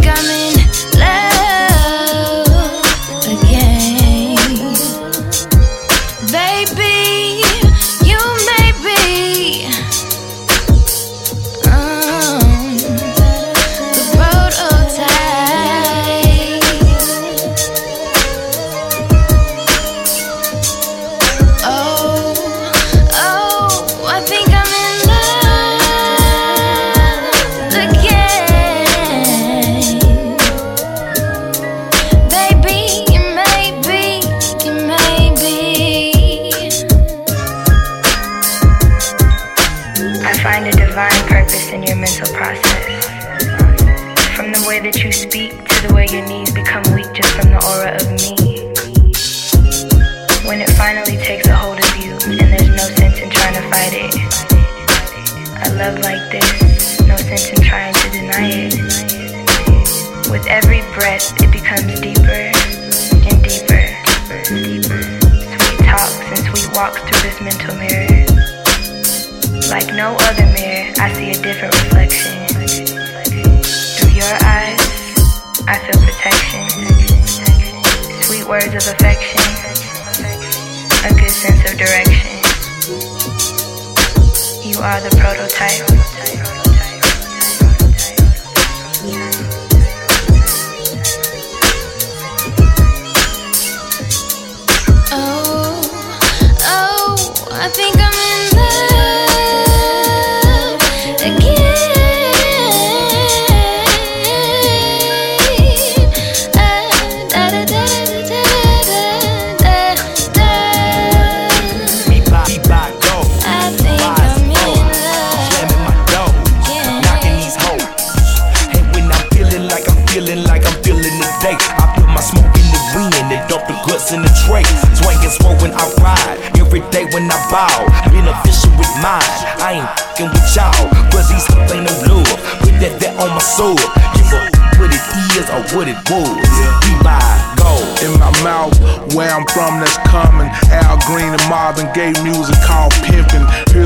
got me ball. Beneficial with mine, I ain't fucking with y'all. But these ain't no love. Put that there on my soul. Give up what it is or what it was. Be my gold. In my mouth, where I'm from, that's coming. Al Green and Marvin Gaye music called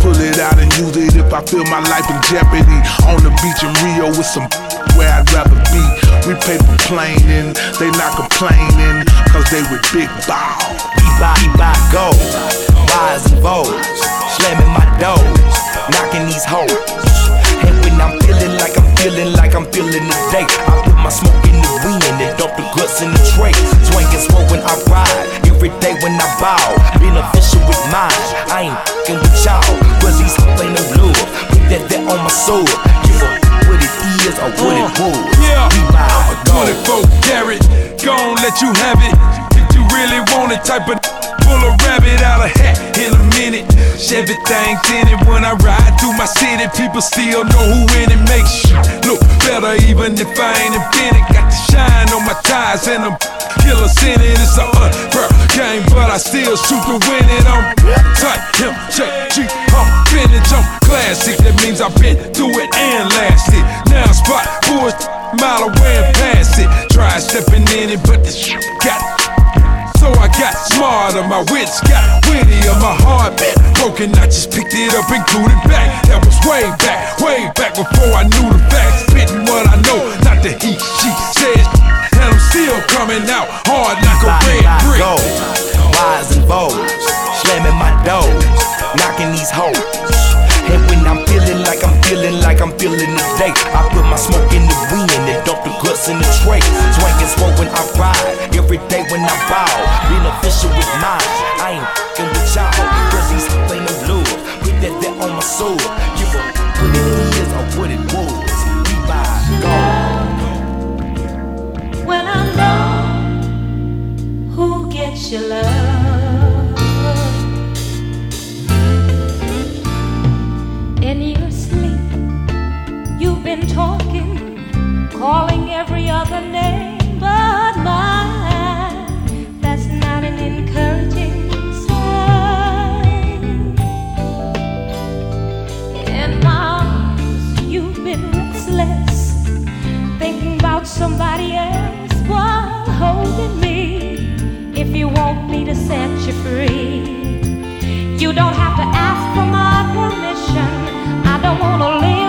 Pull it out and use it if I feel my life in jeopardy. On the beach in Rio with some where I'd rather be. We paper planing, they not complaining, cause they with big bow. Buy, buy gold, rise and vogue, slamming my doors knocking these hoes. And I'm feeling like I'm feeling like I'm feeling today, I put my smoke in the wind and dump the guts in the tray. Swinging slow when I ride, every day when I bow. Beneficial with mine, I ain't fucking with y'all. Cause these hoes ain't no love, put that there on my soul. Give up what it is or what it uh, was. Yeah, we buy 24 carat, gon' let you have it. If you really want it, type of pull a rabbit out of hat in a minute. Everything tinted when I ride People still know who in it makes you look better, even if I ain't invented. Got the shine on my ties and I'm killer in it. It's a unfair game, but I still shoot to win it. I'm tight, him, check, G, I'm vintage, I'm classic. That means I've been through it and lasted. Now spot boys mile away and pass it. Try stepping in it, but the shit got so I got smarter, my wits got wittier, my heart been broken. I just picked it up and glued it back. That was way back, way back before I knew the facts. Spitting what I know, not the he, she said. And I'm still coming out hard like a red brick. Go, rise and bows, slamming my doors, knocking these hoes. Like I'm feeling like I'm feeling today, I put my smoke in the wind and dump the guts in the tray. Swinging smoke when I ride, every day when I bow official with mine. I ain't fucking with y'all. Cause these ain't no love. Put that there on my soul. Give up what it is or what it was. We by God. Well, I know who gets your love. calling every other name but mine. That's not an encouraging sign. In my arms, you've been restless, thinking about somebody else while holding me. If you want me to set you free, you don't have to ask for my permission. I don't wanna leave.